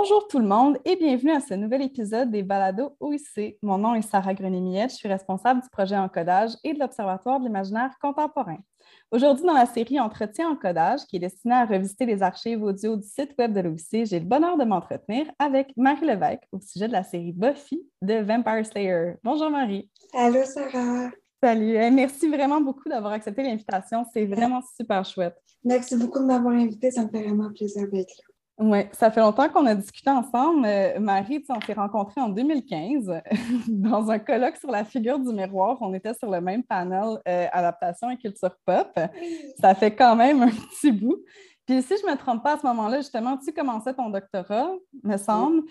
Bonjour tout le monde et bienvenue à ce nouvel épisode des Balados OIC. Mon nom est Sarah Grenier-Millette, je suis responsable du projet Encodage et de l'Observatoire de l'imaginaire contemporain. Aujourd'hui, dans la série Entretien Encodage, qui est destinée à revisiter les archives audio du site web de l'OIC, j'ai le bonheur de m'entretenir avec Marie Levesque au sujet de la série Buffy de Vampire Slayer. Bonjour Marie. Allô Sarah. Salut. Merci vraiment beaucoup d'avoir accepté l'invitation. C'est vraiment super chouette. Merci beaucoup de m'avoir invité. Ça me fait vraiment plaisir d'être là. Oui, ça fait longtemps qu'on a discuté ensemble. Euh, Marie, on s'est rencontrés en 2015 dans un colloque sur la figure du miroir. On était sur le même panel euh, adaptation et culture pop. Ça fait quand même un petit bout. Puis si je ne me trompe pas à ce moment-là, justement, tu commençais ton doctorat, me semble.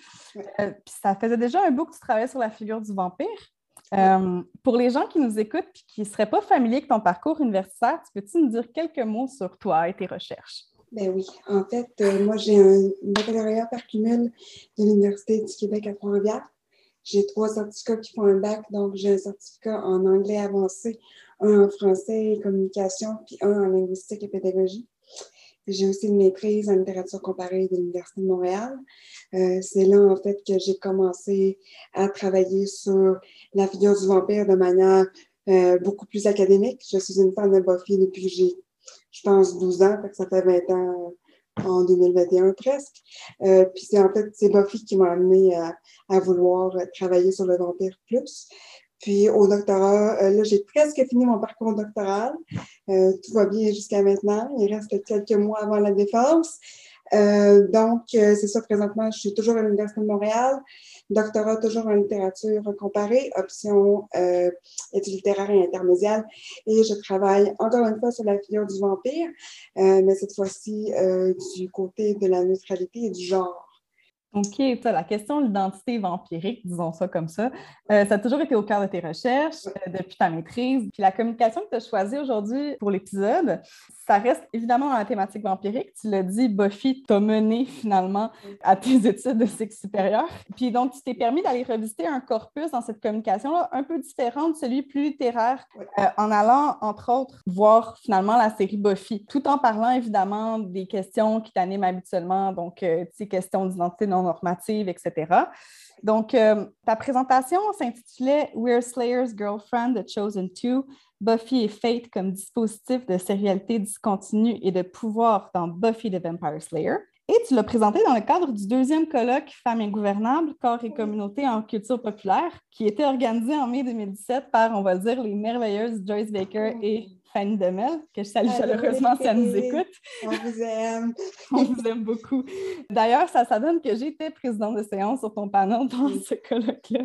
Euh, puis ça faisait déjà un bout que tu travaillais sur la figure du vampire. pour les gens qui nous écoutent et qui ne seraient pas familiers avec ton parcours universitaire, peux-tu nous dire quelques mots sur toi et tes recherches? Ben oui. En fait, euh, moi, j'ai un baccalauréat par cumul de l'Université du Québec à Trois-Rivières. J'ai trois certificats qui font un bac, donc j'ai un certificat en anglais avancé, un en français et communication, puis un en linguistique et pédagogie. J'ai aussi une maîtrise en littérature comparée de l'Université de Montréal. Euh, c'est là, en fait, que j'ai commencé à travailler sur la figure du vampire de manière euh, beaucoup plus académique. Je suis une fan de Buffy depuis que j'ai je pense, 12 ans, ça fait 20 ans en 2021 presque. Euh, puis c'est en fait, c'est Buffy qui m'a amené à, vouloir travailler sur le vampire plus. Puis au doctorat, euh, là, j'ai presque fini mon parcours doctoral. Euh, tout va bien jusqu'à maintenant. Il reste quelques mois avant la défense. Euh, donc, euh, c'est ça, présentement, je suis toujours à l'Université de Montréal, doctorat toujours en littérature comparée, option euh, études littéraires et intermédiaires, et je travaille encore une fois sur la figure du vampire, euh, mais cette fois-ci euh, du côté de la neutralité et du genre. OK, la question de l'identité vampirique, disons ça comme ça, euh, ça a toujours été au cœur de tes recherches euh, depuis ta maîtrise. Puis la communication que tu as choisie aujourd'hui pour l'épisode, ça reste évidemment dans la thématique vampirique. Tu l'as dit, Buffy t'a mené finalement à tes études de cycle supérieur. Puis donc, tu t'es permis d'aller revisiter un corpus dans cette communication-là un peu différent de celui plus littéraire, euh, en allant, entre autres, voir finalement la série Buffy, tout en parlant évidemment des questions qui t'animent habituellement, donc ces questions d'identité non normative, etc. Donc, euh, ta présentation s'intitulait We're Slayer's Girlfriend, The Chosen Two, Buffy et Fate comme dispositif de sérialité discontinue et de pouvoir dans Buffy the Vampire Slayer. Et tu l'as présenté dans le cadre du deuxième colloque Femmes ingouvernables, corps et communauté en culture populaire, qui était organisé en mai 2017 par, on va dire, les merveilleuses Joyce Baker et Fanny Demel, que je salue chaleureusement si elle nous écoute. On vous aime. On vous aime beaucoup. D'ailleurs, ça, ça donne que j'étais présidente de séance sur ton panel dans ce colloque-là.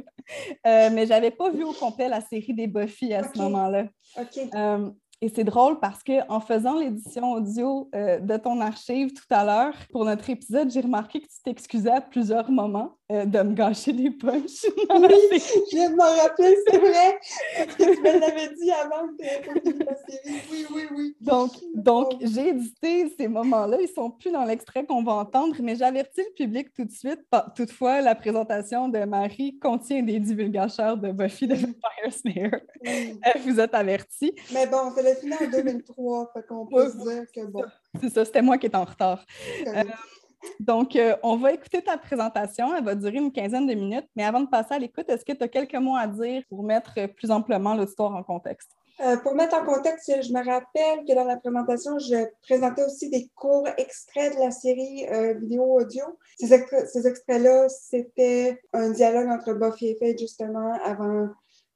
Euh, mais je n'avais pas vu au complet la série des Buffy à ce moment-là. OK. Euh, et c'est drôle parce qu'en faisant l'édition audio euh, de ton archive tout à l'heure pour notre épisode, j'ai remarqué que tu t'excusais à plusieurs moments euh, de me gâcher des punches. Oui, je viens de m'en rappeler, c'est vrai. Parce que tu me l'avais dit avant que la série. Oui, oui, oui. Donc, donc j'ai édité ces moments-là. Ils ne sont plus dans l'extrait qu'on va entendre, mais j'avertis le public tout de suite. Toutefois, la présentation de Marie contient des divulgateurs de Buffy de Vampire Slayer. Euh, vous êtes avertis. Mais bon, c'est le final en 2003, fait qu'on peut se dire que bon. C'est ça, c'était moi qui étais en retard. Euh, donc, euh, on va écouter ta présentation. Elle va durer une quinzaine de minutes. Mais avant de passer à l'écoute, est-ce que tu as quelques mots à dire pour mettre plus amplement l'histoire en contexte? Euh, pour mettre en contexte, je me rappelle que dans la présentation, je présentais aussi des courts extraits de la série euh, vidéo-audio. Ces, extra ces extraits-là, c'était un dialogue entre Buffy et Faye, justement, avant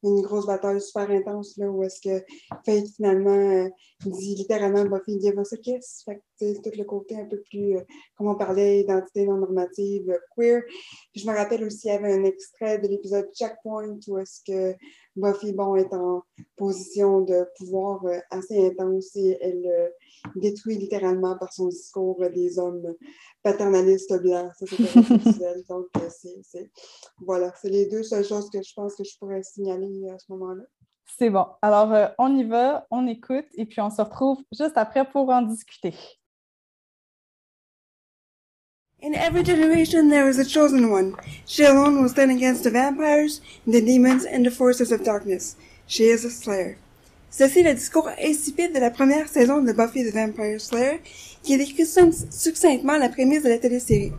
une grosse bataille super intense là, où est-ce que Faith finalement euh, dit littéralement Buffy give us a kiss. Fait que tout le côté un peu plus, euh, comme on parlait, identité non normative, euh, queer. Puis je me rappelle aussi, il y avait un extrait de l'épisode Checkpoint où est-ce que Buffy, bon, est en position de pouvoir euh, assez intense et elle détruit littéralement par son discours des hommes paternalistes blancs. Ça, c'est très Donc, euh, c'est, voilà, c'est les deux seules choses que je pense que je pourrais signaler à ce moment-là. C'est bon. Alors, on y va, on écoute et puis on se retrouve juste après pour en discuter. In every generation there is a chosen one. She alone will stand against the vampires, the demons, and the forces of darkness. She is a Slayer. Ceci est le discours insipide de la première saison de Buffy the Vampire Slayer, qui décrit succinctement la prémisse de la télésérie.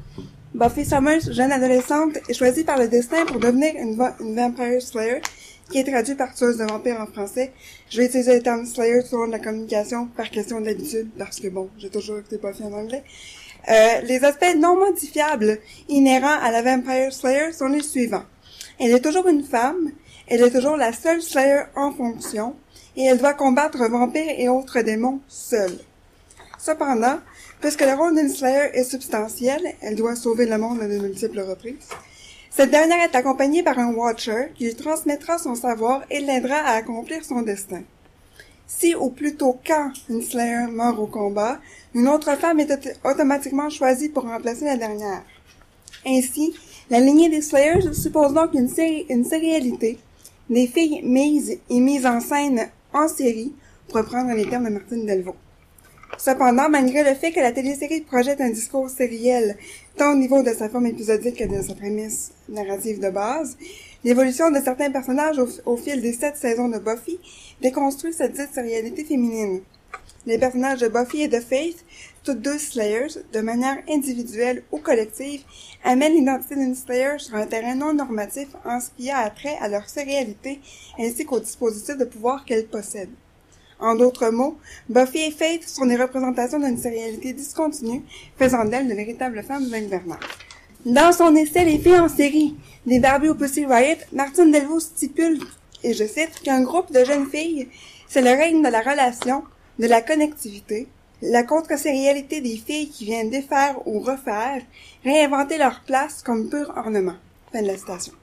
Buffy Summers, jeune adolescente, est choisie par le destin pour devenir une, Vampire Slayer, qui est traduit par tueuse de vampires en français. Je vais utiliser le terme Slayer tout au long de la communication par question d'habitude, parce que bon, j'ai toujours écouté Buffy en anglais. Euh, les aspects non modifiables inhérents à la Vampire Slayer sont les suivants. Elle est toujours une femme, elle est toujours la seule Slayer en fonction, et elle doit combattre vampires et autres démons seule. Cependant, puisque le rôle d'une Slayer est substantiel, elle doit sauver le monde de multiples reprises. Cette dernière est accompagnée par un Watcher qui lui transmettra son savoir et l'aidera à accomplir son destin. Si, ou plutôt quand, une Slayer meurt au combat, une autre femme est automatiquement choisie pour remplacer la dernière. Ainsi, la lignée des Slayers suppose donc une, série, une sérialité, des filles mises et mises en scène en série, pour reprendre les termes de Martine Delvaux. Cependant, malgré le fait que la télésérie projette un discours sériel, tant au niveau de sa forme épisodique que de sa prémisse narrative de base, l'évolution de certains personnages au, fil des sept saisons de Buffy déconstruit cette dite sérialité féminine. Les personnages de Buffy et de Faith, toutes deux Slayers, de manière individuelle ou collective, amènent l'identité d'une Slayer sur un terrain non normatif en ce qui a attrait à leur sérialité ainsi qu'au dispositif de pouvoir qu'elles possèdent. En d'autres mots, Buffy et Faith sont des représentations d'une sérialité discontinue, faisant d'elles de véritables femmes invernales. Dans son essai Les filles en série, des Barbie au Pussy Riot, Martine Delvaux stipule, et je cite, qu'un groupe de jeunes filles, c'est le règne de la relation, de la connectivité, la contre-sérialité des filles qui viennent défaire ou refaire, réinventer leur place comme pur ornement. Fin de la citation.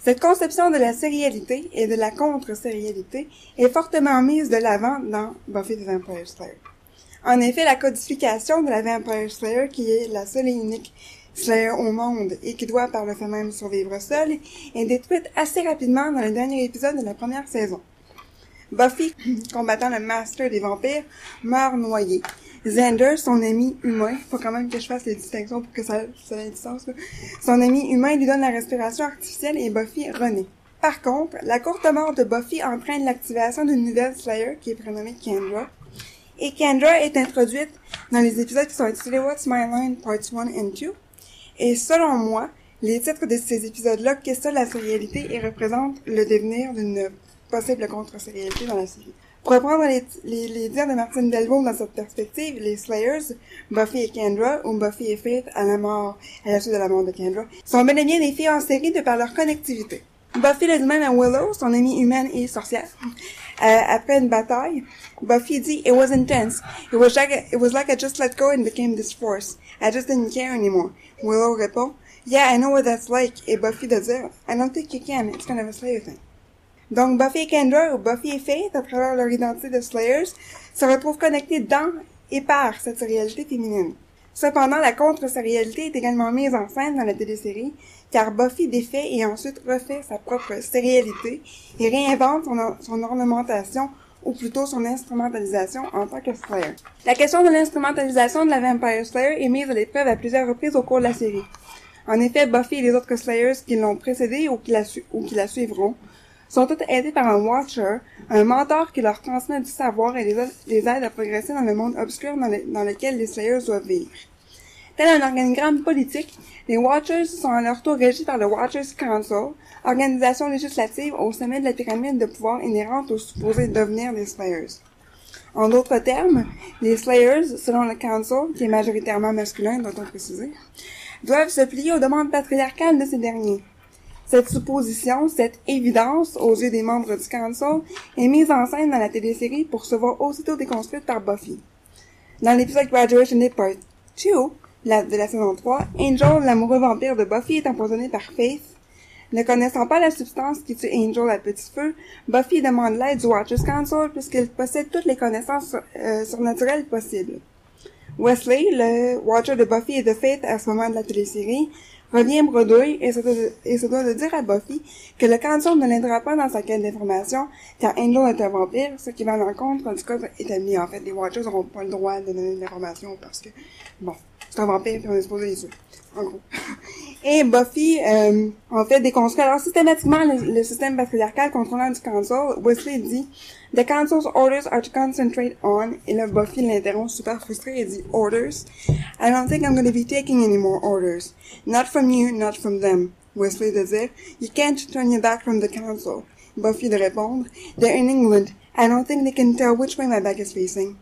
Cette conception de la sérialité et de la contre-sérialité est fortement mise de l'avant dans Buffy the Vampire Slayer. En effet, la codification de la Vampire Slayer, qui est la seule et unique Slayer au monde et qui doit par le fait même survivre seule, est détruite assez rapidement dans le dernier épisode de la première saison. Buffy, combattant le master des vampires, meurt noyé. Xander, son ami humain, faut quand même que je fasse les distinctions pour que ça, ça ait du sens, son ami humain lui donne la respiration artificielle et Buffy renaît. Par contre, la courte mort de Buffy entraîne l'activation d'une nouvelle Slayer qui est prénommée Kendra. Et Kendra est introduite dans les épisodes qui sont intitulés What's My Line Parts 1 and 2. Et selon moi, les titres de ces épisodes-là questionnent la sérialité et représentent le devenir d'une possible contre-sérialité dans la série. Pour reprendre les, les, dires de Martine Delvaux dans cette perspective, les Slayers, Buffy et Kendra, ou Buffy et Faith à la mort, à la suite de la mort de Kendra, sont bel et bien des filles en série de par leur connectivité. Buffy le même à Willow, son amie humaine et sorcière. Euh, après une bataille, Buffy dit It was intense. It was like it was like I just let go and became this force. I just didn't care anymore. Willow répond Yeah, I know what that's like. Et Buffy de dire I don't think you can. It's kind of a Slayer thing. Donc Buffy et Kendra ou Buffy et Faith, à travers leur identité de Slayers, se retrouvent connectés dans et par cette réalité féminine. Cependant, la contre-sérialité est également mise en scène dans la télésérie, car Buffy défait et ensuite refait sa propre sérialité et réinvente son, ornementation ou plutôt son instrumentalisation en tant que Slayer. La question de l'instrumentalisation de la Vampire Slayer est mise à l'épreuve à plusieurs reprises au cours de la série. En effet, Buffy et les autres Slayers qui l'ont précédée ou ou qui la suivront sont toutes aidées par un Watcher, un mentor qui leur transmet du savoir et les, aide à progresser dans le monde obscur dans, lequel les Slayers doivent vivre. Tel un organigramme politique, les Watchers sont à leur tour régis par le Watchers Council, organisation législative au sommet de la pyramide de pouvoir inhérente au supposé devenir des Slayers. En d'autres termes, les Slayers, selon le Council, qui est majoritairement masculin, doit-on préciser, doivent se plier aux demandes patriarcales de ces derniers. Cette supposition, cette évidence aux yeux des membres du Council est mise en scène dans la télésérie pour se voir aussitôt déconstruite par Buffy. Dans l'épisode Graduation Day Part 2 de la saison 3, Angel, l'amoureux vampire de Buffy, est empoisonné par Faith. Ne connaissant pas la substance qui tue Angel à petit feu, Buffy demande l'aide du Watchers Council puisqu'il possède toutes les connaissances euh, surnaturelles possibles. Wesley, le Watcher de Buffy et de Faith à ce moment de la télésérie, revient bredouille et se, doit de, et se doit dire à Buffy que le Council ne l'aidera pas dans sa quête d'information car Angel est un vampire, ce qui va à l'encontre du code établi. En fait, les Watchers n'auront pas le droit de donner de l'information parce que, bon, c'est un vampire et on est supposé les tuer. Et Buffy, euh, en fait, déconstruit alors systématiquement le, le, système patriarcal contrôlant du Council. Wesley dit « The Council's orders are to concentrate on » et là, Buffy l'interrompt super frustré et dit « Orders? I don't think I'm going to be taking any more orders. Not from you, not from them. » Wesley de dire « You can't turn your back from the Council. » Buffy de répondre « They're in England. I don't think they can tell which way my back is facing. »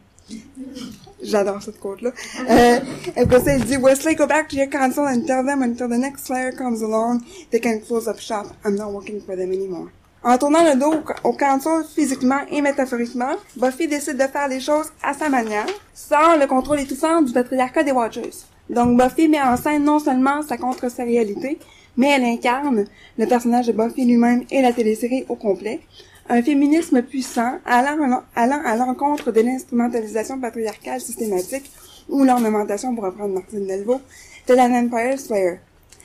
J'adore cette quote-là. Euh, après ça, il dit, Wesley, go back to your council and tell them until the next slayer comes along, they can close up shop. I'm not working for them anymore. En tournant le dos au, au council physiquement et métaphoriquement, Buffy décide de faire les choses à sa manière, sans le contrôle étouffant du patriarcat des Watchers. Donc Buffy met en scène non seulement sa contre-sérialité, mais elle incarne le personnage de Buffy lui-même et la télésérie au complet, un féminisme puissant allant, à l'encontre de l'instrumentalisation patriarcale systématique ou l'ornementation, pour reprendre Martine Delvaux, de la Vampire Slayer.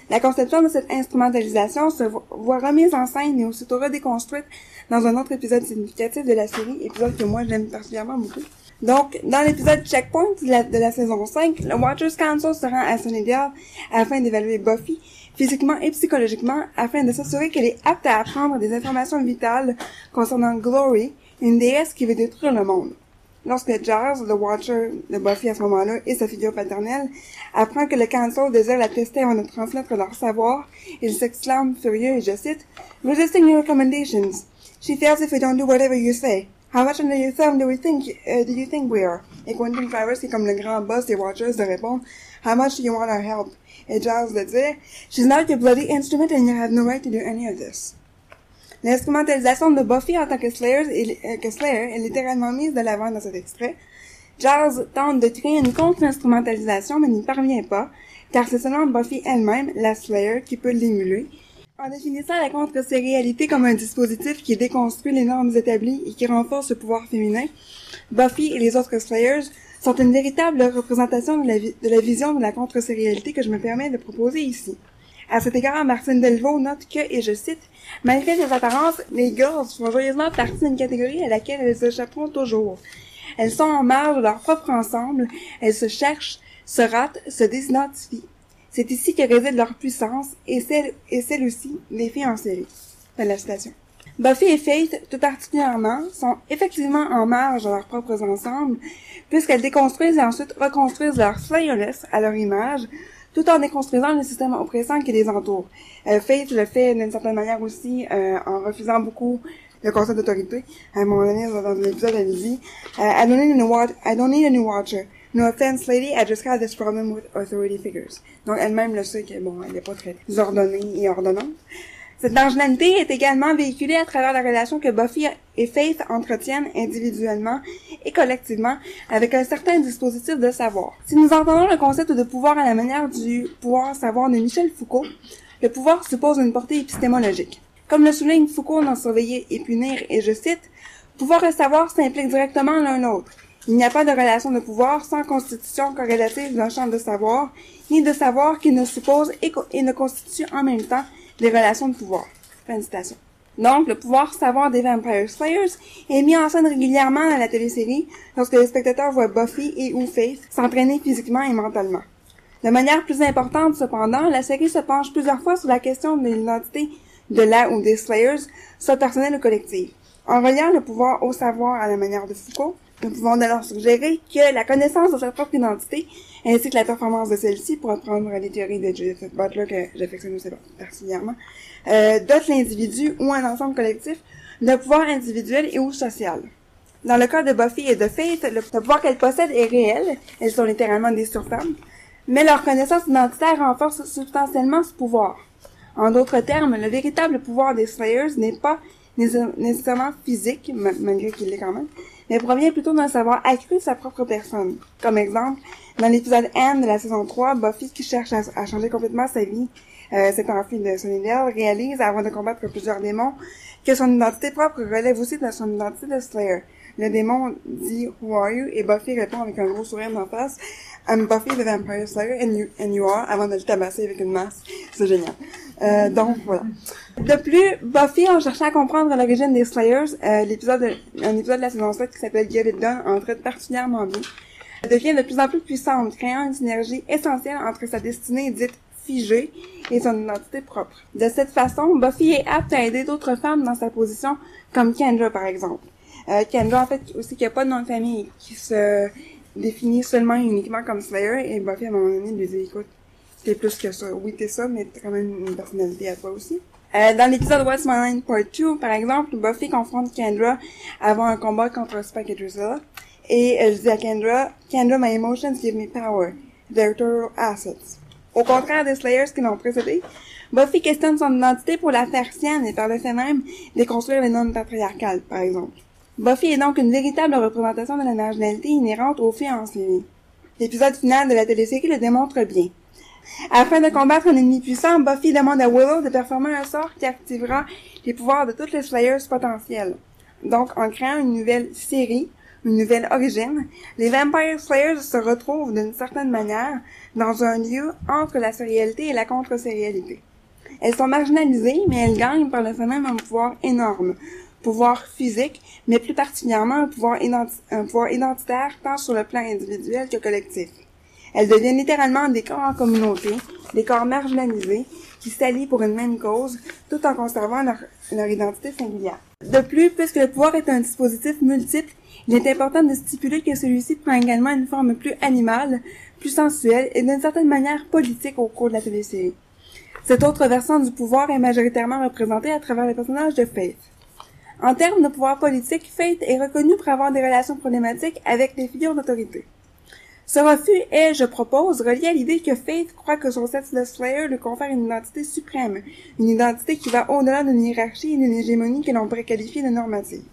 La conception de cette instrumentalisation se voit remise en scène et aussitôt redéconstruite dans un autre épisode significatif de la série, épisode que moi j'aime particulièrement beaucoup. Donc, dans l'épisode Checkpoint de la, de la, saison 5, le Watchers Council se rend à Sunnydale afin d'évaluer Buffy physiquement et psychologiquement afin de s'assurer qu'elle est apte à apprendre des informations vitales concernant Glory, une déesse qui veut détruire le monde. Lorsque Giles, le Watcher de Buffy à ce moment-là, et sa figure paternelle, apprend que le Council désire la tester avant de transmettre leur savoir, il s'exclame furieux et je cite, Resisting your recommendations. She feels if we don't do whatever you say. How much under your thumb do we think, uh, do you think we are? Et Quentin Flowers, est comme le grand boss des Watchers, de répondre, How much do you want our help? Et Giles de dire, She's not your bloody instrument and you have no right to do any of this. L'instrumentalisation de Buffy en tant que Slayer, est, euh, littéralement mise de l'avant dans cet extrait. Giles tente de créer une contre-instrumentalisation mais n'y parvient pas, car c'est seulement Buffy elle-même, la Slayer, qui peut l'émuler. En définissant la contre-sérialité comme un dispositif qui déconstruit les normes établies et qui renforce le pouvoir féminin, Buffy et les autres Slayers sont une véritable représentation de la, vision de la contre-sérialité que je me permets de proposer ici. À cet égard, Martine Delvaux note que, et je cite, Malgré ses apparences, les girls font joyeusement partie d'une catégorie à laquelle elles échapperont toujours. Elles sont en marge de leur propre ensemble, elles se cherchent, se ratent, se désidentifient. C'est ici que réside leur puissance et celle, et celle aussi des en série. Fin de la citation. Buffy et Faith, tout particulièrement, sont effectivement en marge de leurs propres ensembles, puisqu'elles déconstruisent et ensuite reconstruisent leur slayerness à leur image, tout en déconstruisant le système oppressant qui les entoure. Euh, Faith le fait d'une certaine manière aussi euh, en refusant beaucoup le concept d'autorité. À un moment donné, dans l'épisode, elle dit uh, I, don't need a new I new watcher. No offense, lady, I just had this problem with authority figures. Donc elle-même le sait que, bon, elle n'est pas très ordonnée et ordonnante. Cette marginalité est également véhiculée à travers la relation que Buffy et Faith entretiennent individuellement et collectivement avec un certain dispositif de savoir. Si nous entendons le concept de pouvoir à la manière du pouvoir savoir de Michel Foucault, le pouvoir suppose une portée épistémologique. Comme le souligne Foucault dans Surveiller et punir, et je cite, Pouvoir et savoir s'impliquent directement l'un l'autre. Il n'y a pas de relation de pouvoir sans constitution corrélative d'un champ de savoir, ni de savoir qui ne suppose et, et ne constitue en même temps les relations de pouvoir. Fin de citation. Donc, le pouvoir savoir des Vampire Slayers est mis en scène régulièrement dans la télésérie lorsque les spectateurs voient Buffy et ou Faith s'entraîner physiquement et mentalement. De manière plus importante, cependant, la série se penche plusieurs fois sur la question de l'identité de la ou des Slayers, soit personnelle ou collective. En reliant le pouvoir au savoir à la manière de Foucault, pouvons alors suggérer que la connaissance de sa propre identité, ainsi que la performance de celle-ci, pour reprendre les théories de Judith Butler que j'affectionne aussi particulièrement, euh, dote l'individu ou un ensemble collectif de pouvoir individuel et ou social. Dans le cas de Buffy et de Faith, le pouvoir qu'elles possèdent est réel, elles sont littéralement des surfemmes, mais leur connaissance identitaire renforce substantiellement ce pouvoir. En d'autres termes, le véritable pouvoir des Slayers n'est pas nécessairement physique, malgré qu'il l'est quand même, mais provient plutôt d'un savoir accru sa propre personne. Comme exemple, dans l'épisode N de la saison 3, Buffy qui cherche à, changer complètement sa vie euh, s'est enfui de Sunnydale, réalise, avant de combattre plusieurs démons, que son identité propre relève aussi de son identité de Slayer. Le démon dit « Who are you? » et Buffy répond avec un gros sourire d'en face « I'm Buffy the Vampire Slayer and you, and you are » avant de le tabasser avec une masse. C'est génial. Euh, donc, voilà. De plus, Buffy, en cherchant à comprendre l'origine des Slayers, euh, l'épisode, un épisode de la saison 7 qui s'appelle Get It en traite particulièrement bien, devient de plus en plus puissante, créant une synergie essentielle entre sa destinée dite figée et son identité propre. De cette façon, Buffy est apte à aider d'autres femmes dans sa position, comme Kendra par exemple. Euh, Kendra, en fait, aussi qui a pas de nom de famille, qui se définit seulement et uniquement comme Slayer, et Buffy, à un moment donné, lui dit, écoute, t'es plus que ça. Oui, t'es ça, mais t'as quand même une personnalité à toi aussi. Euh, dans l'épisode Line Part 2, par exemple, Buffy confronte Kendra avant un combat contre Spike et Drusilla. Et elle dit à Kendra, Kendra, my emotions give me power. They're total assets. Au contraire des Slayers qui l'ont précédé, Buffy questionne son identité pour la faire sienne et par le fait même déconstruire les normes patriarcales, par exemple. Buffy est donc une véritable représentation de la marginalité inhérente aux série. L'épisode final de la télésérie le démontre bien. Afin de combattre un ennemi puissant, Buffy demande à Willow de performer un sort qui activera les pouvoirs de toutes les Slayers potentiels. Donc, en créant une nouvelle série, une nouvelle origine, les Vampire Slayers se retrouvent d'une certaine manière dans un lieu entre la sérialité et la contre-sérialité. Elles sont marginalisées, mais elles gagnent par le fait même un pouvoir énorme, pouvoir physique, mais plus particulièrement un pouvoir, identitaire tant sur le plan individuel que collectif. Elles deviennent littéralement des corps en communauté, des corps marginalisés, qui s'allient pour une même cause, tout en conservant leur, identité singulière. De plus, puisque le pouvoir est un dispositif multiple, il est important de stipuler que celui-ci prend également une forme plus animale, plus sensuelle et d'une certaine manière politique au cours de la télésérie. Cette autre versant du pouvoir est majoritairement représentée à travers le personnage de Faith. En termes de pouvoir politique, Faith est reconnue pour avoir des relations problématiques avec les figures d'autorité. Ce refus est, je propose, relié à l'idée que Faith croit que son sexe de Slayer lui confère une identité suprême, une identité qui va au-delà d'une hiérarchie et d'une hégémonie que l'on pourrait qualifier de normative.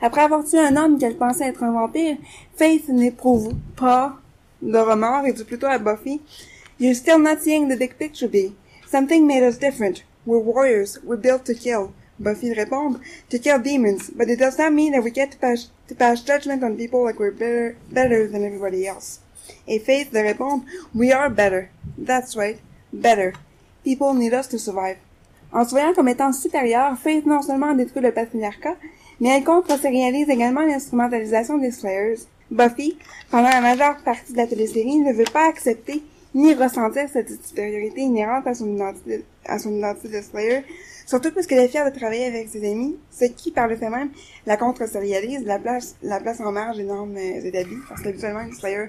Après avoir tué un homme qu'elle pensait être un vampire, Faith n'éprouve pas de remords et dit plutôt à Buffy, You're still not seeing the big picture, B. Something made us different. We're warriors. We're built to kill. Buffy répond, to kill demons, but it does not mean that we get to pass, judgment on people like we're better, than everybody else. Et Faith de répondre, we are better. That's right. Better. People need us to survive. En se voyant comme étant supérieure, Faith non seulement détruit le patriarcat, mais elle contre-réalise également l'instrumentalisation des Slayers. Buffy, pendant la majeure partie de la télésérie, ne veut pas accepter ni ressentir cette supériorité inhérente à son identité, à son identité de Slayer, Surtout parce qu'elle est fière de travailler avec ses amis, ce qui, par le fait même, la contre-sérialise, la place, la place en marge des normes euh, établies, parce qu'habituellement, une Slayer,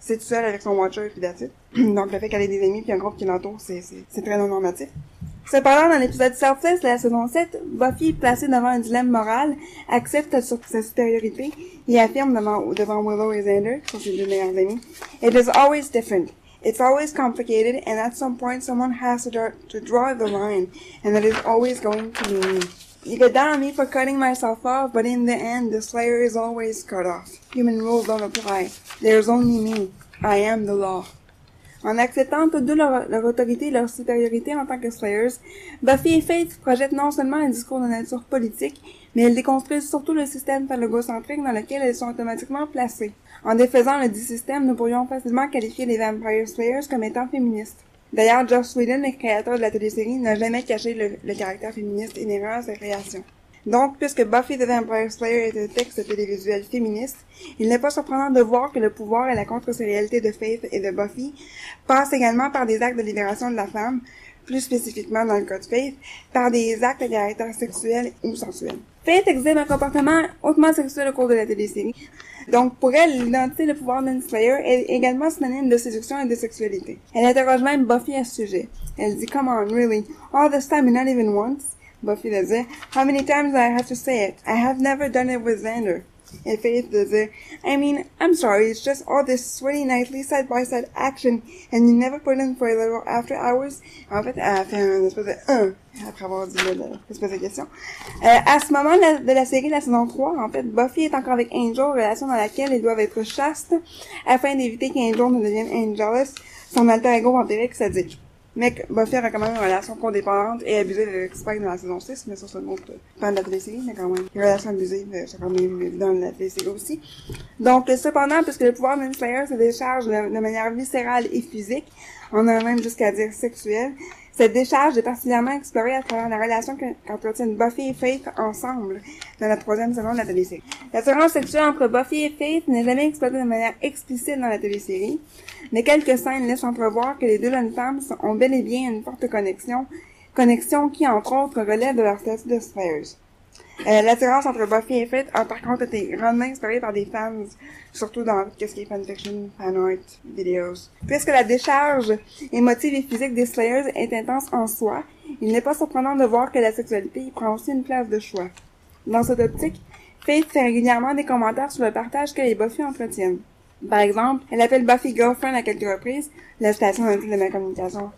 c'est tout seul avec son watcher puis that's Donc, le fait qu'elle ait des amis puis un groupe qui l'entoure, c'est, c'est, très non normatif. Cependant, dans l'épisode Selfless de la saison 7, Buffy, placée devant un dilemme moral, accepte sa supériorité et affirme devant, devant Willow et Xander, qui sont ses deux meilleurs amis, It is always different. It's always complicated, and at some point someone has to, to draw the line, and that is always going to be me. You get down on me for cutting myself off, but in the end, the slayer is always cut off. Human rules don't apply. There's only me. I am the law. En acceptant toutes deux leur, autorité et leur supériorité en tant que Slayers, Buffy et Faith projettent non seulement un discours de nature politique, mais elles déconstruisent surtout le système phallogocentrique dans lequel elles sont automatiquement placées. En défaisant le dit système, nous pourrions facilement qualifier les Vampire Slayers comme étant féministes. D'ailleurs, Joss Whedon, le créateur de la télésérie, n'a jamais caché le, le caractère féministe inhérent à sa création. Donc, puisque Buffy the Vampire Slayer est un texte télévisuel féministe, il n'est pas surprenant de voir que le pouvoir et la contre-sérialité de Faith et de Buffy passent également par des actes de libération de la femme, plus spécifiquement dans le cas de Faith, par des actes de caractère sexuel ou sensuel. Faith exhibe un comportement hautement sexuel au cours de la télésérie. Donc, pour elle, l'identité le pouvoir d'une Slayer est également synonyme de séduction et de sexualité. Elle interroge même Buffy à ce sujet. Elle dit, Come on, really? All this time and not even once? Buffy disait, How many times I have to say it? I have never done it with Xander. Et Faith disait, I mean, I'm sorry, it's just all this sweaty nightly side-by-side action and you never put in for a little after hours. En fait, elle fait un espèce de 1 après avoir dit l'espèce de question. Euh, à ce moment de la, série, la saison 3, en fait, Buffy est encore avec Angel, relation dans laquelle ils doivent être chastes afin d'éviter qu'Angel ne devienne Angelus, son alter ego vampirique sadique. Mais Buffy recommande une relation codépendante et abusive avec Spike dans la saison 6, mais ça, c'est une autre pas de la télésérie, mais quand même. Une relation abusive, c'est quand même dans la télésérie aussi. Donc, cependant, puisque le pouvoir d'une Slayer se décharge de, de manière viscérale et physique, on a même jusqu'à dire sexuelle, cette décharge est particulièrement explorée à travers la relation qu'entretiennent Buffy et Faith ensemble dans la troisième saison de la télésérie. L'attirance sexuelle entre Buffy et Faith n'est jamais exploitée de manière explicite dans la télésérie, mais quelques scènes laissent entrevoir que les deux jeunes femmes ont bel et bien une forte connexion, connexion qui, entre autres, relève de leur statut de Spires. Euh, l'attirance entre Buffy et Faith a par contre été grandement explorée par des fans, surtout dans qu'est-ce qui est fanfiction, fanart, vidéos. Puisque la décharge émotive et physique des Slayers est intense en soi, il n'est pas surprenant de voir que la sexualité y prend aussi une place de choix. Dans cette optique, Faith fait régulièrement des commentaires sur le partage que les Buffy entretiennent. Par exemple, elle appelle Buffy girlfriend à quelques reprises, la station de ma communication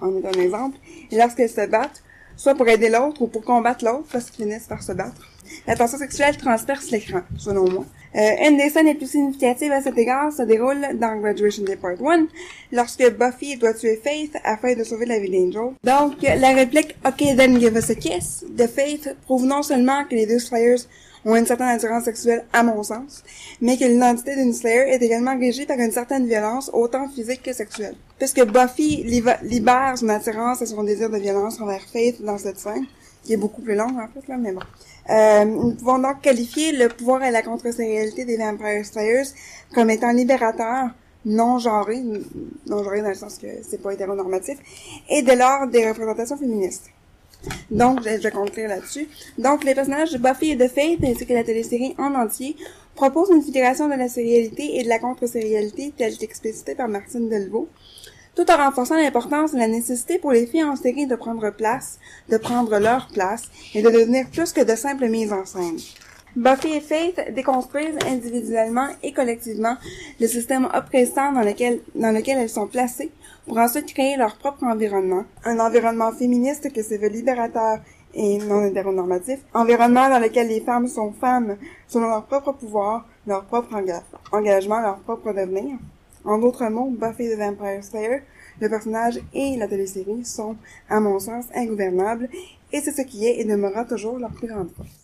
en est un exemple, et lorsqu'elles se battent, soit pour aider l'autre ou pour combattre l'autre parce qu'ils finissent par se battre. La tension sexuelle transperce l'écran, selon moi. Euh, une des scènes les plus significatives à cet égard se déroule dans Graduation Day Part 1, lorsque Buffy doit tuer Faith afin de sauver la vie d'Angel. Donc, la réplique « OK, then give us a kiss » de Faith prouve non seulement que les deux Slayers ont une certaine attirance sexuelle à mon sens, mais que l'identité d'une Slayer est également régie par une certaine violence, autant physique que sexuelle. Puisque Buffy libère son attirance et son désir de violence envers Faith dans cette scène, qui est beaucoup plus longue en fait, là, mais bon. Euh, nous pouvons donc qualifier le pouvoir et la contre-sérialité des Vampire Slayers comme étant libérateur, non genré, non genré dans le sens que c'est pas hétéronormatif, et de l'ordre des représentations féministes. Donc, je, vais conclure là-dessus. Donc, les personnages de Buffy et de Faith, ainsi que la télésérie en entier, proposent une figuration de la sérialité et de la contre-sérialité telle qu'explicitée par Martine Delvaux, tout en renforçant l'importance de la nécessité pour les filles en série de prendre place, de prendre leur place et de devenir plus que de simples mises en scène. Buffy et Faith déconstruisent individuellement et collectivement le système oppressant dans lequel, dans lequel elles sont placées pour ensuite créer leur propre environnement, un environnement féministe que se veut libérateur et non hétéronormatif, environnement dans lequel les femmes sont femmes selon leur propre pouvoir, leur propre engagement, leur propre devenir. En d'autres mots, Buffy the Vampire Slayer, le personnage et la télésérie sont, à mon sens, ingouvernables, et c'est ce qui est et demeurera toujours leur plus grande force.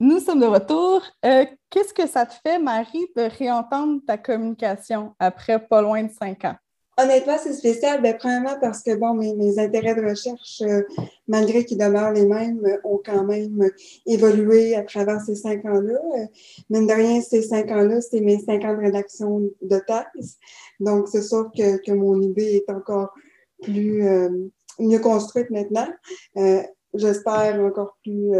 Nous sommes de retour. Euh, qu'est-ce que ça te fait, Marie, de réentendre ta communication après pas loin de cinq ans? Honnêtement, c'est spécial. Ben, premièrement, parce que bon, mes, intérêts de recherche, euh, malgré qu'ils demeurent les mêmes, ont quand même évolué à travers ces cinq ans-là. Euh, mine de rien, ces cinq ans-là, c'est mes cinq ans de rédaction de thèse. Donc, c'est sûr que, que, mon idée est encore plus mieux construite maintenant. J'espère encore plus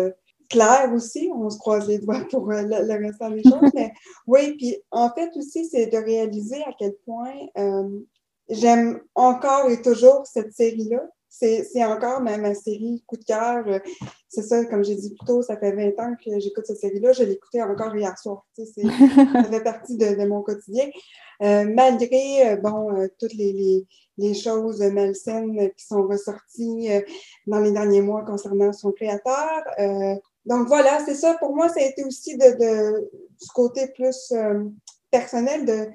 clair aussi. On se croise les doigts pour euh, le, reste des choses. Mais oui, puis en fait aussi, c'est de réaliser à quel point euh, j'aime encore et toujours cette série-là. C'est encore ma, ma, série coup de cœur. C'est ça, comme j'ai dit plus tôt, ça fait 20 ans que j'écoute cette série-là. Je l'écoutais encore hier soir. ça fait partie de, mon quotidien. Euh, malgré, bon, toutes les, les, les, choses malsaines qui sont ressorties dans les derniers mois concernant son créateur, donc voilà, c'est ça. Pour moi, ça a été aussi de, du côté plus euh, personnel de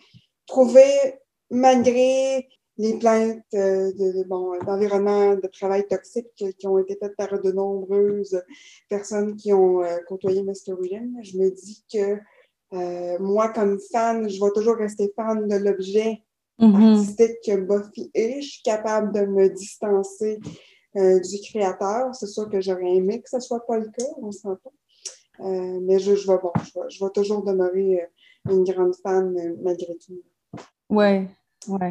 trouver, malgré les plaintes euh, de, bon, d'environnement de travail toxique qui ont été faites par de nombreuses personnes qui ont euh, côtoyé Mr. William, je me dis que moi, comme fan, je vais toujours rester fan de l'objet mm-hmm. artistique que Buffy est. Je suis capable de me distancer euh, du créateur. C'est sûr que j'aurais aimé que ce soit pas le cas, on s'entend. Euh, mais je, je, vais, bon, je, vais, toujours demeurer euh, une grande fan malgré tout. Oui, oui.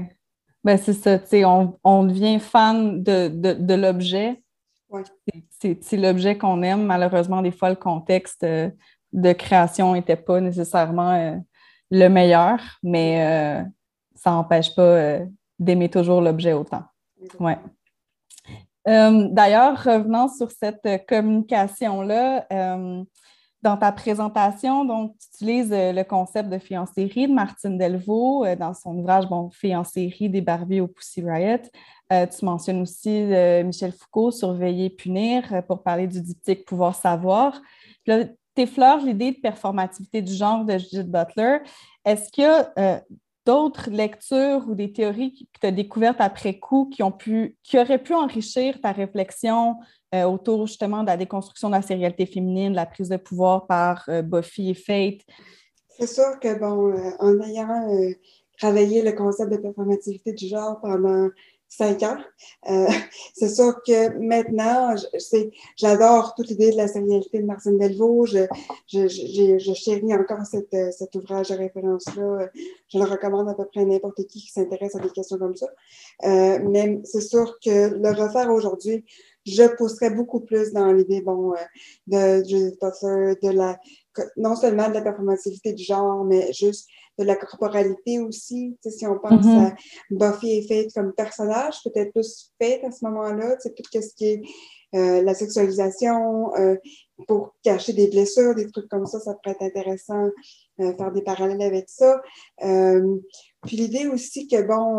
Ben, c'est ça, tu sais, on, on, devient fan de, de, de l'objet. Ouais. C'est l'objet qu'on aime. Malheureusement, des fois, le contexte de création n'était pas nécessairement le meilleur, mais ça n'empêche pas d'aimer toujours l'objet autant. Ouais. Euh, d'ailleurs, revenant sur cette communication-là, euh, dans ta présentation, donc, tu utilises euh, le concept de série de Martine Delvaux dans son ouvrage bon, série des Barbie au Pussy Riot. tu mentionnes aussi Michel Foucault, Surveiller, punir, pour parler du diptyque Pouvoir savoir. Tu effleures l'idée de performativité du genre de Judith Butler. Est-ce que d'autres lectures ou des théories que tu as découvertes après coup qui, ont pu, qui auraient pu enrichir ta réflexion euh, autour justement de la déconstruction de la sérialité féminine, de la prise de pouvoir par euh, Buffy et Fate? C'est sûr que, bon, euh, en ayant travaillé le concept de performativité du genre pendant cinq ans. Euh, c'est sûr que maintenant, j'adore toute l'idée de la sérialité de Martine Delvaux. Je, je, je, chéris encore cette, cet ouvrage de référence-là. Je le recommande à peu près à n'importe qui qui s'intéresse à des questions comme ça. Euh, mais c'est sûr que le refaire aujourd'hui, je pousserais beaucoup plus dans l'idée, bon, euh, de de la, non seulement de la performativité du genre, mais juste de la corporalité aussi. si on pense mm-hmm. à Buffy et Fate comme personnage, peut-être plus Fate à ce moment-là, tout ce qui est euh, la sexualisation, euh, pour cacher des blessures, des trucs comme ça, ça pourrait être intéressant, euh, faire des parallèles avec ça. puis l'idée aussi que, bon,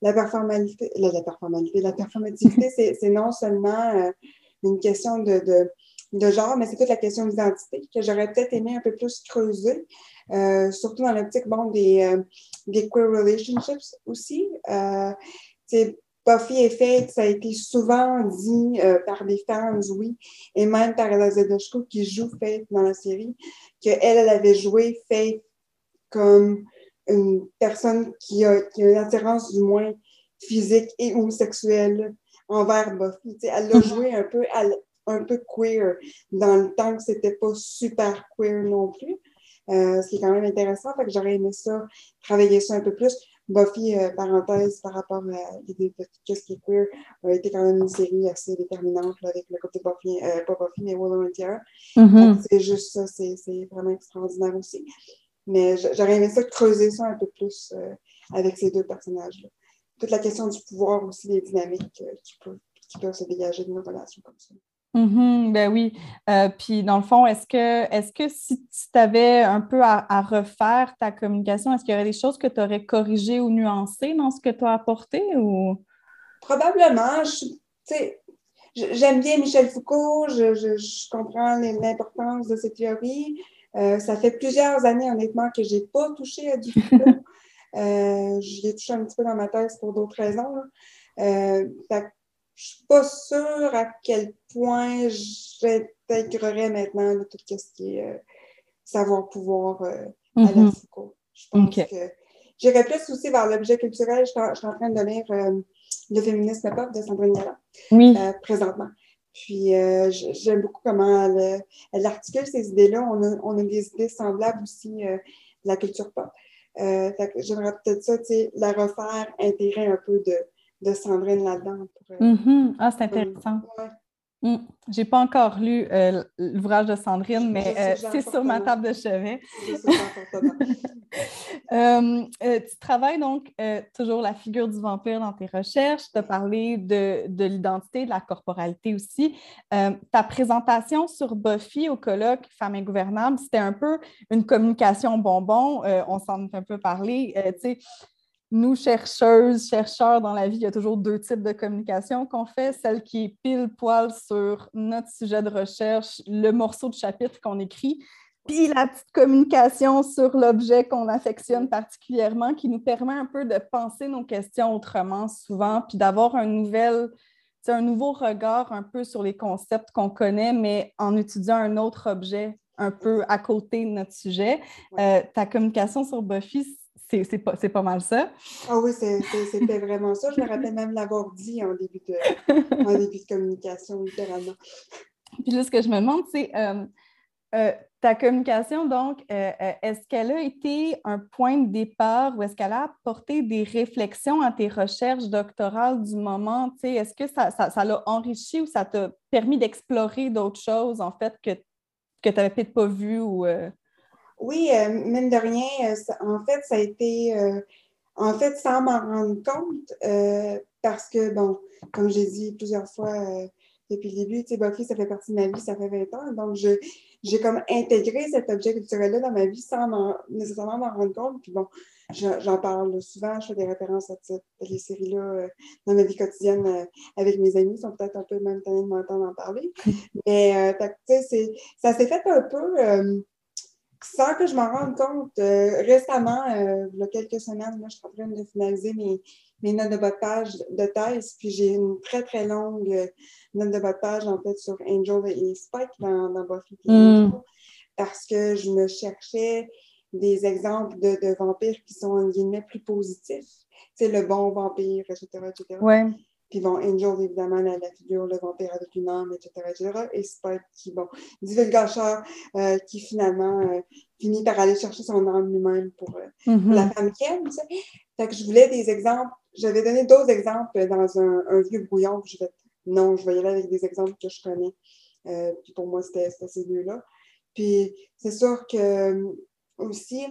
la performalité, la, la performalité, la performativité, c'est non seulement une question de, de, de, genre, mais c'est toute la question d'identité que j'aurais peut-être aimé un peu plus creuser. Euh, surtout dans l'optique bon, des, euh, des queer relationships aussi. Euh, Buffy et Fate, ça a été souvent dit euh, par des fans, oui, et même par Eliza Dushku qui joue Fate dans la série, qu'elle, elle avait joué Fate comme une personne qui a, qui a une attirance du moins physique et ou sexuelle envers Buffy. elle l'a mm-hmm. joué un peu, un peu queer dans le temps que c'était pas super queer non plus. Euh, ce qui est quand même intéressant. Fait que j'aurais aimé ça, travailler ça un peu plus. Buffy, euh, parenthèse par rapport à l'idée de qu'est-ce qui est queer, a été quand même une série assez déterminante avec le côté Buffy, euh, pas Buffy, mais Willow and Tiara. Mm-hmm. C'est juste ça, c'est vraiment extraordinaire aussi. Mais j'aurais aimé ça creuser ça un peu plus avec ces deux personnages-là. Toute la question du pouvoir aussi, les dynamiques qui, peuvent, qui peuvent se dégager d'une relation comme ça. Mm-hmm, ben oui. Euh, puis dans le fond, est-ce que, est que si tu avais un peu à, refaire ta communication, est-ce qu'il y aurait des choses que tu aurais corrigées ou nuancées dans ce que tu as apporté? Ou... Probablement. J'aime bien Michel Foucault, je, comprends l'importance de ses théories. Euh, ça fait plusieurs années, honnêtement, que je n'ai pas touché à du Foucault. euh, J'y ai touché un petit peu dans ma thèse pour d'autres raisons. Euh, je suis pas sûre à quel point j'intégrerais maintenant tout ce qui est euh, savoir-pouvoir euh, à la. Foucault. Je pense que j'irais plus aussi vers l'objet culturel. Je suis, en, train de lire euh, Le féminisme pop de Sandrine Galland oui. présentement. Puis j'aime beaucoup comment elle, articule ces idées-là. On a, on a, des idées semblables aussi de la culture pop. J'aimerais peut-être ça, la refaire, intégrer un peu de, de Sandrine là-dedans. Euh, mm-hmm. Ah, c'est intéressant. Mm. J'ai pas encore lu euh, l'ouvrage de Sandrine, mais euh, c'est sur ma table de chevet. tu travailles donc toujours la figure du vampire dans tes recherches. Tu as parlé de, de l'identité, de la corporalité aussi. ta présentation sur Buffy au colloque Femmes ingouvernables, c'était un peu une communication bonbon. on s'en est un peu parlé. Nous, chercheuses, chercheurs dans la vie, il y a toujours deux types de communication qu'on fait. Celle qui est pile poil sur notre sujet de recherche, le morceau de chapitre qu'on écrit, puis la petite communication sur l'objet qu'on affectionne particulièrement, qui nous permet un peu de penser nos questions autrement souvent, puis d'avoir un nouvel, un nouveau regard un peu sur les concepts qu'on connaît, mais en étudiant un autre objet un peu à côté de notre sujet. Euh, ta communication sur Buffy, c'est pas, pas, mal ça. Ah oui, c'était vraiment ça. Je me rappelle même l'avoir dit en début, de, en début de communication, littéralement. Puis là, ce que je me demande, c'est euh, euh, ta communication, donc, euh, est-ce qu'elle a été un point de départ ou est-ce qu'elle a apporté des réflexions à tes recherches doctorales du moment? Est-ce que ça l'a ça, enrichi ou ça t'a permis d'explorer d'autres choses, en fait, que, que tu n'avais peut-être pas vues ou. Oui, euh, mine de rien, euh, en fait, ça a été, euh, en fait, sans m'en rendre compte, parce que, bon, comme j'ai dit plusieurs fois depuis le début, tu sais, Buffy, ça fait partie de ma vie, ça fait 20 ans, donc j'ai comme intégré cet objet culturel-là dans ma vie sans nécessairement m'en rendre compte. Puis bon, j'en parle souvent, je fais des références à ces séries-là dans ma vie quotidienne avec mes amis, ils sont peut-être un peu même tannés de m'entendre en parler. Mais, tu sais, ça s'est fait un peu sans que je m'en rende compte, euh, récemment, euh, il y a quelques semaines, là, je suis en train de finaliser mes, mes notes de bas de page de thèse, puis j'ai une très, très longue euh, note de bas de page, en fait, sur Angel et Spike dans, dans Buffy. Mm. Parce que je me cherchais des exemples de, de vampires qui sont, en guillemets, plus positifs. C'est le bon vampire, etc., etc. Ouais. Puis bon, Angel, évidemment, la, la figure, le vampire avec une âme, etc., etc. Et Spike, qui, bon, divulgateur, euh, qui finalement euh, finit par aller chercher son âme lui-même pour, euh, pour la femme qu'il aime, tu sais. Fait que je voulais des exemples. J'avais donné d'autres exemples dans un, un vieux brouillon. Je vais, non, je vais y aller avec des exemples que je connais. Euh, puis pour moi, c'était c'était ces deux-là. Puis c'est sûr que euh, aussi,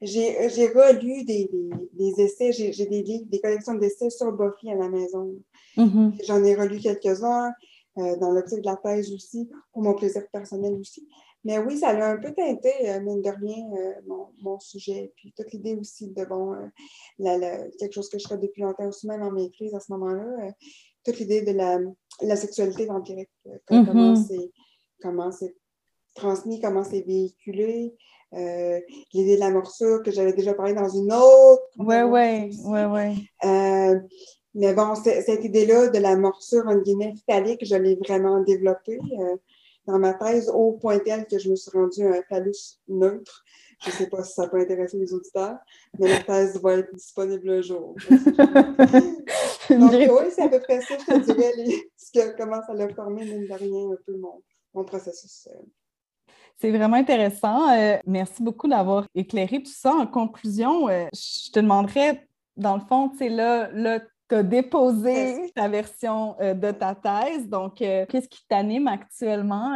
j'ai relu des, des, des essais, j'ai des livres, des collections d'essais sur Buffy à la maison. Mhm. J'en ai relu quelques-uns euh, dans l'optique de la thèse aussi, pour mon plaisir personnel aussi. Mais oui, ça a un peu teinté, euh, mine de rien, euh, mon, mon sujet. Puis toute l'idée aussi de, bon, euh, la- la- quelque chose que je ferais depuis longtemps aussi, même en maîtrise à ce moment-là, toute l'idée de la, la sexualité vampirique, comment c'est comment c'est transmis, comment c'est véhiculé, euh, l'idée de la morsure que j'avais déjà parlé dans une autre. Aussi. ouais, ouais. Euh, mais bon, cette idée-là de la morsure, en guillemets, phallique, je l'ai vraiment développée euh, dans ma thèse au point tel que je me suis rendue à un phallus neutre. Je ne sais pas si ça peut intéresser les auditeurs, mais la thèse va être disponible un jour. Donc, oui, c'est à peu près ça, je te dirais, les- ce que- comment ça l'a formé, mine de rien, un peu mon, mon processus. euh. C'est vraiment intéressant. Euh, merci beaucoup d'avoir éclairé tout ça. En conclusion, euh, je te demanderais, dans le fond, tu sais, là, là tu as déposé ta version euh, de ta thèse. Donc, qu'est-ce qui t'anime actuellement?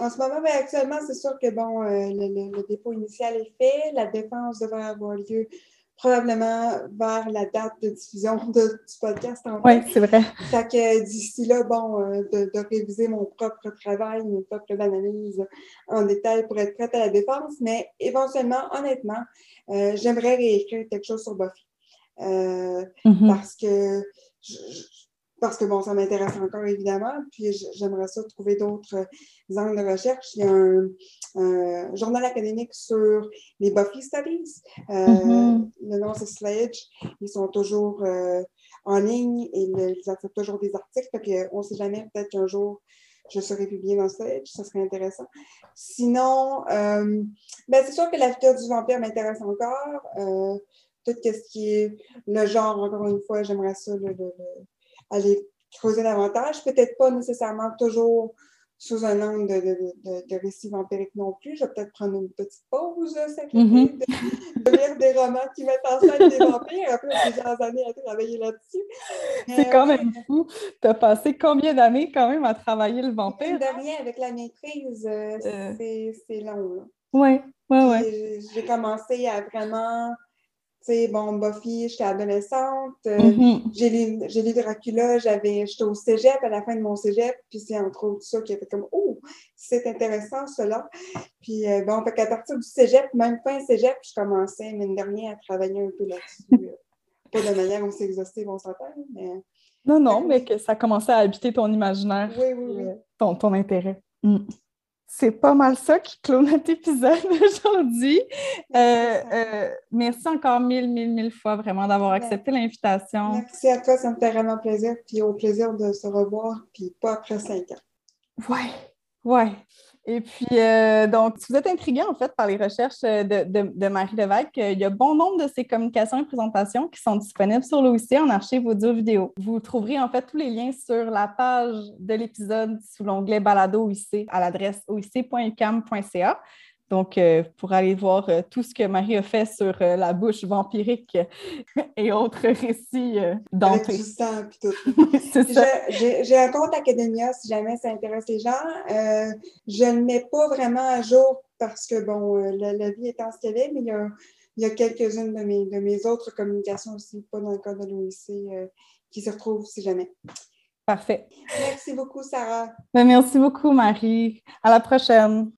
En ce moment, ben, actuellement, c'est sûr que bon, le, le- le dépôt initial est fait. La défense devrait avoir lieu probablement vers la date de diffusion de- du podcast. En Oui, c'est vrai. Fait que d'ici là, bon, euh, de, de réviser mon propre travail, mes propres analyses en détail pour être prête à la défense. Mais éventuellement, honnêtement, euh, j'aimerais réécrire quelque chose sur Buffy. Euh, Mhm. parce que je- je- parce que bon, ça m'intéresse encore évidemment, puis j'aimerais ça trouver d'autres euh, angles de recherche. Il y a un, un journal académique sur les Buffy Studies. Euh, Mhm. Le nom c'est Sledge. Ils sont toujours euh, en ligne et le- ils acceptent toujours des articles. Que, on ne sait jamais, peut-être qu'un jour je serai publiée dans Sledge, ça serait intéressant. Sinon, euh, ben, c'est sûr que la figure du vampire m'intéresse encore. Euh, tout ce qui est le genre, encore une fois, j'aimerais ça le- le- le- aller creuser davantage. Peut-être pas nécessairement toujours sous un angle de, de, de, de récit vampirique non plus. Je vais peut-être prendre une petite pause, là, cet été, Mhm. de, de lire des romans qui mettent en scène des vampires. Après plusieurs années à travailler là-dessus. C'est quand oui, même fou. Tu as passé combien d'années quand même à travailler le vampire? de rien, avec la maîtrise, euh, Euh. c'est long. Oui, oui, oui. J'ai commencé à vraiment, sais, bon, Buffy, j'étais adolescente. euh, Mhm. J'ai lu, Dracula, j'avais, j'étais au cégep, à la fin de mon cégep, puis c'est entre autres ça qui a fait comme, oh, c'est intéressant cela. Puis euh, bon, fait qu'à partir du cégep, même fin cégep, je commençais, mine de rien, à travailler un peu là-dessus. euh, Pas de manière aussi exhaustive, on s'entend, mais Non, non, mais que ça commençait à habiter ton imaginaire. oui, oui, oui. euh, ton, ton intérêt. Mm. C'est pas mal ça qui clôt notre épisode aujourd'hui. Euh, euh, merci encore mille, mille, mille fois vraiment d'avoir accepté l'invitation. Merci à toi, ça me fait vraiment plaisir, puis au plaisir de se revoir, puis pas après cinq ans. Ouais, ouais. Et puis, euh, donc, si vous êtes intrigué en fait par les recherches euh, de, Marie Lévesque, euh, il y a bon nombre de ses communications et présentations qui sont disponibles sur l'OIC en archive audio-vidéo. Vous trouverez en fait tous les liens sur la page de l'épisode sous l'onglet Balado OIC à l'adresse oic.ucam.ca. Donc, euh, pour aller voir euh, tout ce que Marie a fait sur euh, la bouche vampirique et autres récits je- J'ai un compte Academia si jamais ça intéresse les gens. Je ne le mets pas vraiment à jour parce que, bon, la, la vie étant ce qu'elle est, mais il y a, il y a quelques-unes de mes, de mes autres communications aussi, pas dans le cas de l'OIC, qui se retrouvent si jamais. Parfait. Merci beaucoup, Sarah. Ben, merci beaucoup, Marie. À la prochaine.